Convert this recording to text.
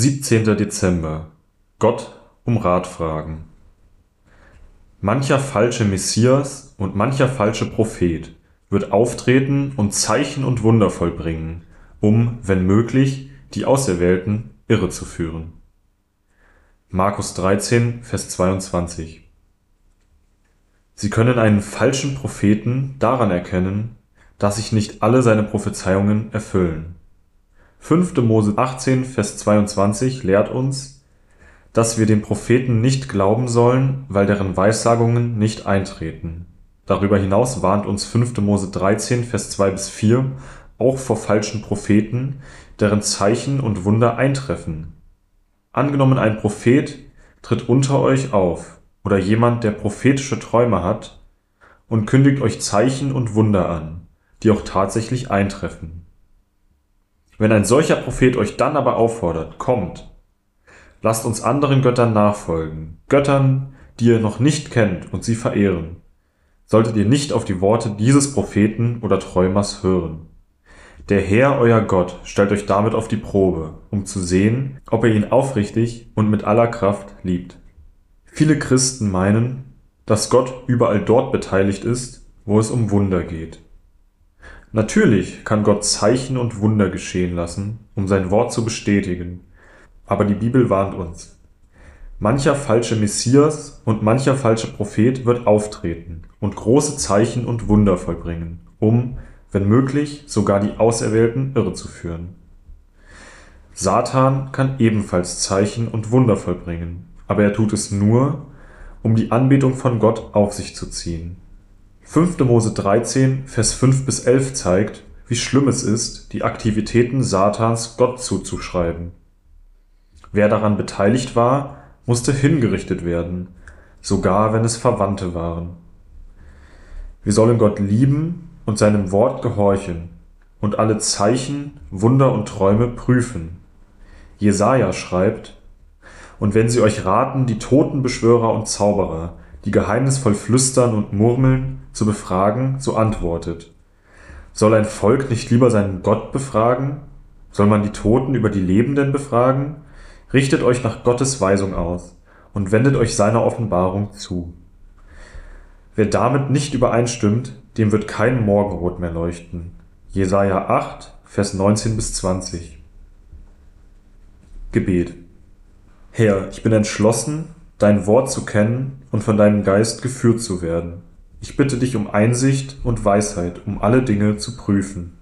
15. Dezember Gott um Rat fragen Mancher falsche Messias und mancher falsche Prophet wird auftreten und Zeichen und Wunder vollbringen, um, wenn möglich, die Auserwählten irre zu führen. Markus 13, Vers 22 Sie können einen falschen Propheten daran erkennen, dass sich nicht alle seine Prophezeiungen erfüllen 5. Mose 18, Vers 22 lehrt uns, dass wir den Propheten nicht glauben sollen, weil deren Weissagungen nicht eintreten. Darüber hinaus warnt uns 5. Mose 13, Vers 2 bis 4 auch vor falschen Propheten, deren Zeichen und Wunder eintreffen. Angenommen ein Prophet tritt unter euch auf oder jemand, der prophetische Träume hat, und kündigt euch Zeichen und Wunder an, die auch tatsächlich eintreffen. Wenn ein solcher Prophet euch dann aber auffordert, kommt, lasst uns anderen Göttern nachfolgen, Göttern, die ihr noch nicht kennt und sie verehren, solltet ihr nicht auf die Worte dieses Propheten oder Träumers hören. Der Herr, euer Gott, stellt euch damit auf die Probe, um zu sehen, ob ihr ihn aufrichtig und mit aller Kraft liebt. Viele Christen meinen, dass Gott überall dort beteiligt ist, wo es um Wunder geht. Natürlich kann Gott Zeichen und Wunder geschehen lassen, um sein Wort zu bestätigen, aber die Bibel warnt uns. Mancher falsche Messias und mancher falsche Prophet wird auftreten und große Zeichen und Wunder vollbringen, um, wenn möglich, sogar die Auserwählten irre zu führen. Satan kann ebenfalls Zeichen und Wunder vollbringen, aber er tut es nur, um die Anbetung von Gott auf sich zu ziehen 5. Mose 13, Vers 5 bis 11 zeigt, wie schlimm es ist, die Aktivitäten Satans Gott zuzuschreiben. Wer daran beteiligt war, musste hingerichtet werden, sogar wenn es Verwandte waren. Wir sollen Gott lieben und seinem Wort gehorchen und alle Zeichen, Wunder und Träume prüfen. Jesaja schreibt, und wenn sie euch raten, die Totenbeschwörer und Zauberer, die geheimnisvoll flüstern und murmeln, zu befragen, so antwortet. Soll ein Volk nicht lieber seinen Gott befragen? Soll man die Toten über die Lebenden befragen? Richtet euch nach Gottes Weisung aus und wendet euch seiner Offenbarung zu. Wer damit nicht übereinstimmt, dem wird kein Morgenrot mehr leuchten. Jesaja 8, Vers 19 bis 20. Gebet. Herr, ich bin entschlossen, dein Wort zu kennen und von deinem Geist geführt zu werden. Ich bitte dich um Einsicht und Weisheit, um alle Dinge zu prüfen.